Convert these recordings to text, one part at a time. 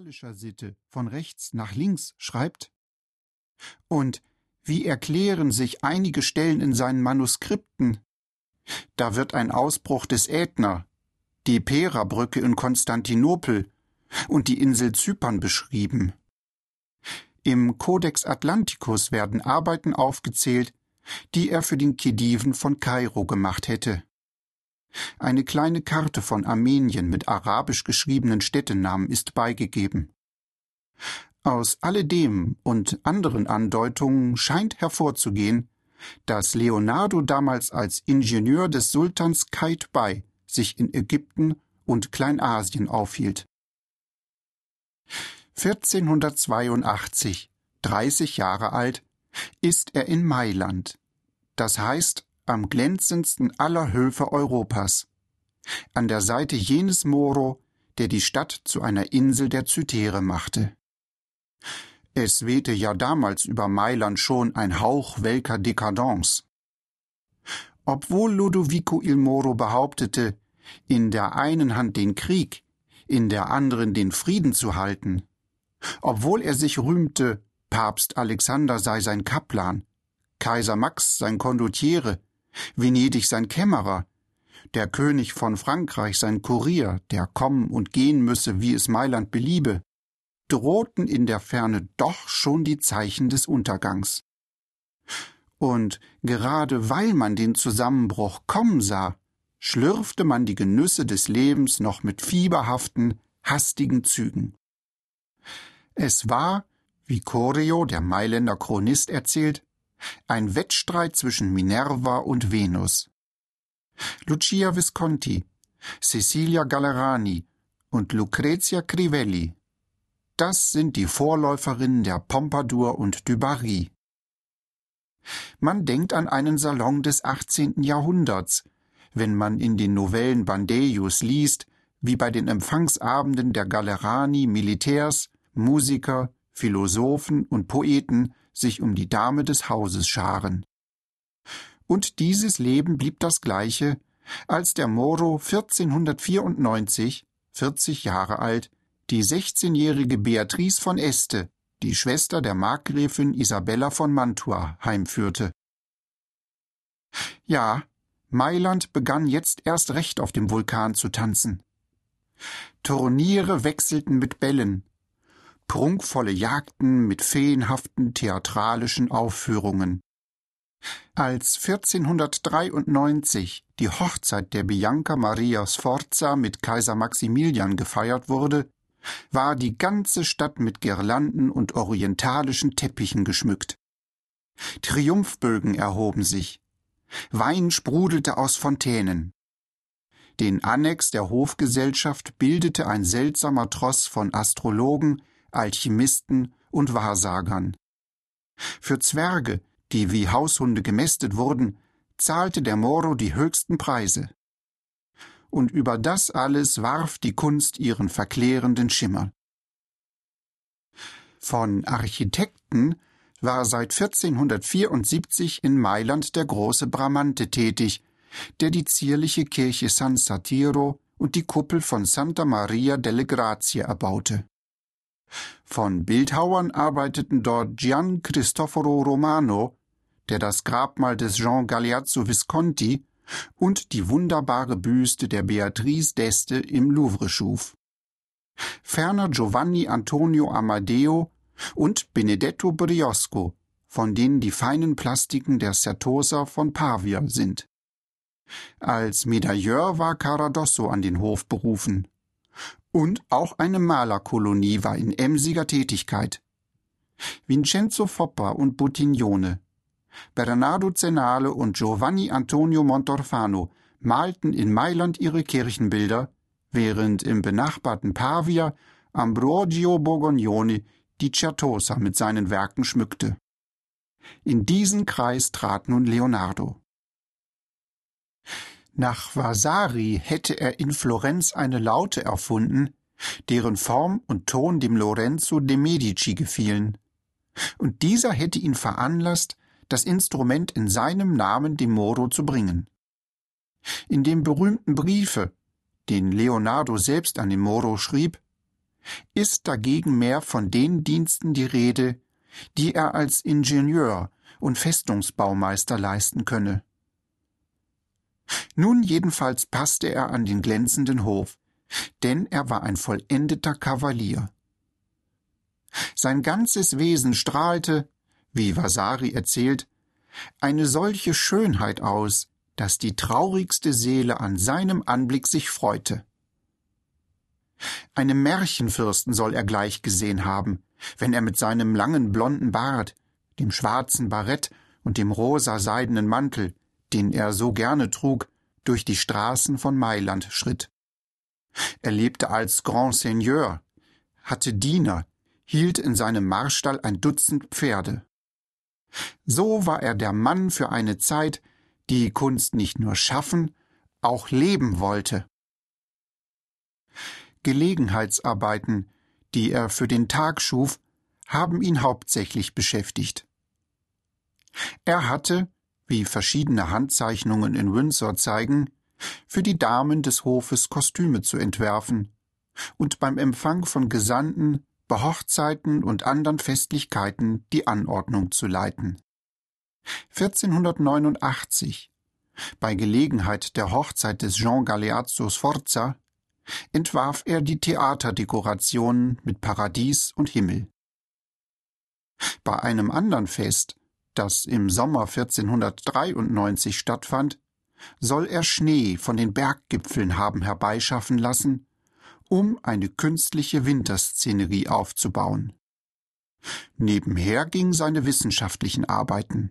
orientalischer Sitte von rechts nach links schreibt? Und wie erklären sich einige Stellen in seinen Manuskripten? Da wird ein Ausbruch des Ätna, die Pera-Brücke in Konstantinopel und die Insel Zypern beschrieben. Im Codex Atlanticus werden Arbeiten aufgezählt, die er für den Khediven von Kairo gemacht hätte. Eine kleine Karte von Armenien mit arabisch geschriebenen Städtenamen ist beigegeben. Aus alledem und anderen Andeutungen scheint hervorzugehen, dass Leonardo damals als Ingenieur des Sultans Kait Bai sich in Ägypten und Kleinasien aufhielt. 1482, 30 Jahre alt, ist er in Mailand, das heißt am glänzendsten aller Höfe Europas, an der Seite jenes Moro, der die Stadt zu einer Insel der Zytere machte. Es wehte ja damals über Mailand schon ein Hauch welker Dekadence. Obwohl Ludovico il Moro behauptete, in der einen Hand den Krieg, in der anderen den Frieden zu halten, obwohl er sich rühmte, Papst Alexander sei sein Kaplan, Kaiser Max sein Kondottiere, Venedig sein Kämmerer, der König von Frankreich sein Kurier, der kommen und gehen müsse, wie es Mailand beliebe, drohten in der Ferne doch schon die Zeichen des Untergangs. Und gerade weil man den Zusammenbruch kommen sah, schlürfte man die Genüsse des Lebens noch mit fieberhaften, hastigen Zügen. Es war, wie Corio, der Mailänder Chronist, erzählt, ein Wettstreit zwischen Minerva und Venus. Lucia Visconti, Cecilia Gallerani und Lucrezia Crivelli. Das sind die Vorläuferinnen der Pompadour und du Barry. Man denkt an einen Salon des 18. Jahrhunderts, wenn man in den Novellen Bandeius liest, wie bei den Empfangsabenden der Gallerani Militärs, Musiker, Philosophen und Poeten sich um die Dame des Hauses scharen. Und dieses Leben blieb das gleiche, als der Moro 1494, 40 Jahre alt, die 16-jährige Beatrice von Este, die Schwester der Markgräfin Isabella von Mantua, heimführte. Ja, Mailand begann jetzt erst recht auf dem Vulkan zu tanzen. Turniere wechselten mit Bällen, prunkvolle Jagden mit feenhaften theatralischen Aufführungen. Als 1493 die Hochzeit der Bianca Maria Sforza mit Kaiser Maximilian gefeiert wurde, war die ganze Stadt mit Girlanden und orientalischen Teppichen geschmückt. Triumphbögen erhoben sich. Wein sprudelte aus Fontänen. Den Annex der Hofgesellschaft bildete ein seltsamer Tross von Astrologen, Alchemisten und Wahrsagern. Für Zwerge, die wie Haushunde gemästet wurden, zahlte der Moro die höchsten Preise. Und über das alles warf die Kunst ihren verklärenden Schimmer. Von Architekten war seit 1474 in Mailand der große Bramante tätig, der die zierliche Kirche San Satiro und die Kuppel von Santa Maria delle Grazie erbaute. Von Bildhauern arbeiteten dort Gian Cristoforo Romano, der das Grabmal des Jean Galeazzo Visconti und die wunderbare Büste der Beatrice d'Este im Louvre schuf. Ferner Giovanni Antonio Amadeo und Benedetto Briosco, von denen die feinen Plastiken der Certosa von Pavia sind. Als Medailleur war Caradosso an den Hof berufen. Und auch eine Malerkolonie war in emsiger Tätigkeit. Vincenzo Foppa und Buttignone, Bernardo Zenale und Giovanni Antonio Montorfano malten in Mailand ihre Kirchenbilder, während im benachbarten Pavia Ambrogio Borgognone die Certosa mit seinen Werken schmückte. In diesen Kreis trat nun Leonardo. Nach Vasari hätte er in Florenz eine Laute erfunden, deren Form und Ton dem Lorenzo de Medici gefielen. Und dieser hätte ihn veranlasst, das Instrument in seinem Namen dem Moro zu bringen. In dem berühmten Briefe, den Leonardo selbst an den Moro schrieb, ist dagegen mehr von den Diensten die Rede, die er als Ingenieur und Festungsbaumeister leisten könne. Nun jedenfalls passte er an den glänzenden Hof, denn er war ein vollendeter Kavalier. Sein ganzes Wesen strahlte, wie Vasari erzählt, eine solche Schönheit aus, dass die traurigste Seele an seinem Anblick sich freute. Einem Märchenfürsten soll er gleich gesehen haben, wenn er mit seinem langen blonden Bart, dem schwarzen Barett und dem rosa seidenen Mantel, den er so gerne trug, durch die Straßen von Mailand schritt. Er lebte als Grand Seigneur, hatte Diener, hielt in seinem Marstall ein Dutzend Pferde. So war er der Mann für eine Zeit, die Kunst nicht nur schaffen, auch leben wollte. Gelegenheitsarbeiten, die er für den Tag schuf, haben ihn hauptsächlich beschäftigt. Er hatte, wie verschiedene Handzeichnungen in Windsor zeigen, für die Damen des Hofes Kostüme zu entwerfen und beim Empfang von Gesandten, bei Hochzeiten und anderen Festlichkeiten die Anordnung zu leiten. 1489, bei Gelegenheit der Hochzeit des Jean Galeazzo Sforza, entwarf er die Theaterdekorationen mit Paradies und Himmel. Bei einem anderen Fest, das im Sommer 1493 stattfand, soll er Schnee von den Berggipfeln haben herbeischaffen lassen, um eine künstliche Winterszenerie aufzubauen. Nebenher ging seine wissenschaftlichen Arbeiten.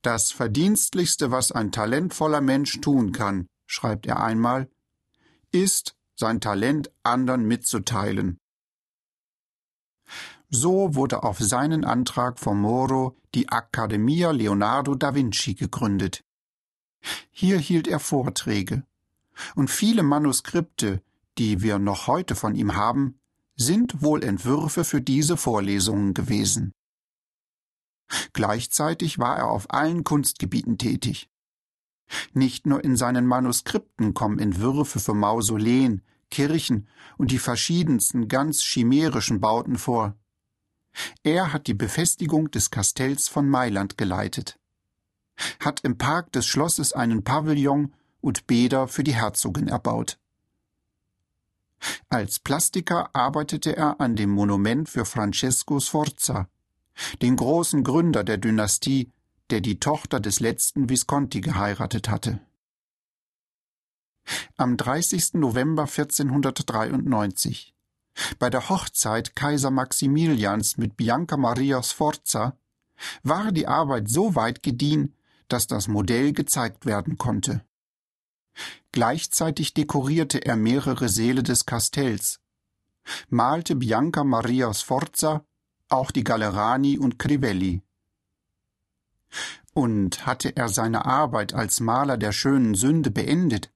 Das Verdienstlichste, was ein talentvoller Mensch tun kann, schreibt er einmal, ist, sein Talent anderen mitzuteilen. So wurde auf seinen Antrag von Moro die Accademia Leonardo da Vinci gegründet. Hier hielt er Vorträge, und viele Manuskripte, die wir noch heute von ihm haben, sind wohl Entwürfe für diese Vorlesungen gewesen. Gleichzeitig war er auf allen Kunstgebieten tätig. Nicht nur in seinen Manuskripten kommen Entwürfe für Mausoleen, Kirchen und die verschiedensten ganz chimärischen Bauten vor. Er hat die Befestigung des Kastells von Mailand geleitet, hat im Park des Schlosses einen Pavillon und Bäder für die Herzogin erbaut. Als Plastiker arbeitete er an dem Monument für Francesco Sforza, den großen Gründer der Dynastie, der die Tochter des letzten Visconti geheiratet hatte. Am 30. November 1493 bei der Hochzeit Kaiser Maximilians mit Bianca Maria Sforza war die Arbeit so weit gediehen, dass das Modell gezeigt werden konnte. Gleichzeitig dekorierte er mehrere Säle des Kastells, malte Bianca Maria Sforza auch die Gallerani und Crivelli. Und hatte er seine Arbeit als Maler der schönen Sünde beendet,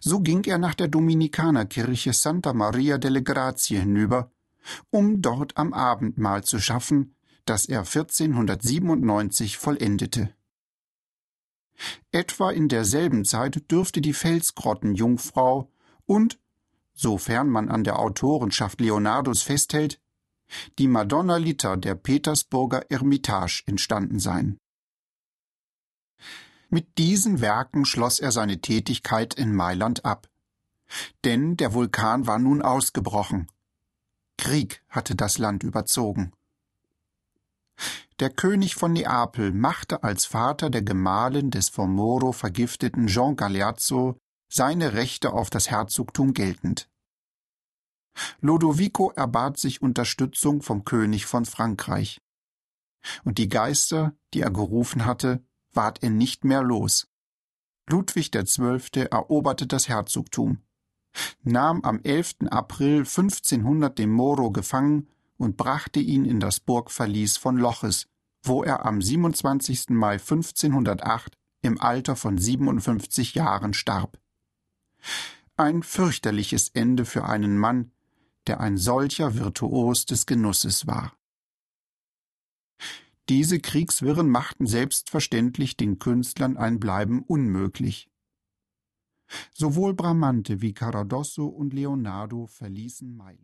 so ging er nach der Dominikanerkirche Santa Maria delle Grazie hinüber, um dort am Abendmahl zu schaffen, das er 1497 vollendete. Etwa in derselben Zeit dürfte die Felsgrottenjungfrau und, sofern man an der Autorenschaft Leonardos festhält, die Madonna Lita der Petersburger Ermitage entstanden sein. Mit diesen Werken schloss er seine Tätigkeit in Mailand ab. Denn der Vulkan war nun ausgebrochen. Krieg hatte das Land überzogen. Der König von Neapel machte als Vater der Gemahlin des von Moro vergifteten Jean Galeazzo seine Rechte auf das Herzogtum geltend. Lodovico erbat sich Unterstützung vom König von Frankreich. Und die Geister, die er gerufen hatte, ward er nicht mehr los. Ludwig XII. eroberte das Herzogtum, nahm am 11. April 1500 den Moro gefangen und brachte ihn in das Burgverlies von Loches, wo er am 27. Mai 1508 im Alter von 57 Jahren starb. Ein fürchterliches Ende für einen Mann, der ein solcher Virtuos des Genusses war. Diese Kriegswirren machten selbstverständlich den Künstlern ein Bleiben unmöglich. Sowohl Bramante wie Caradosso und Leonardo verließen Mailand.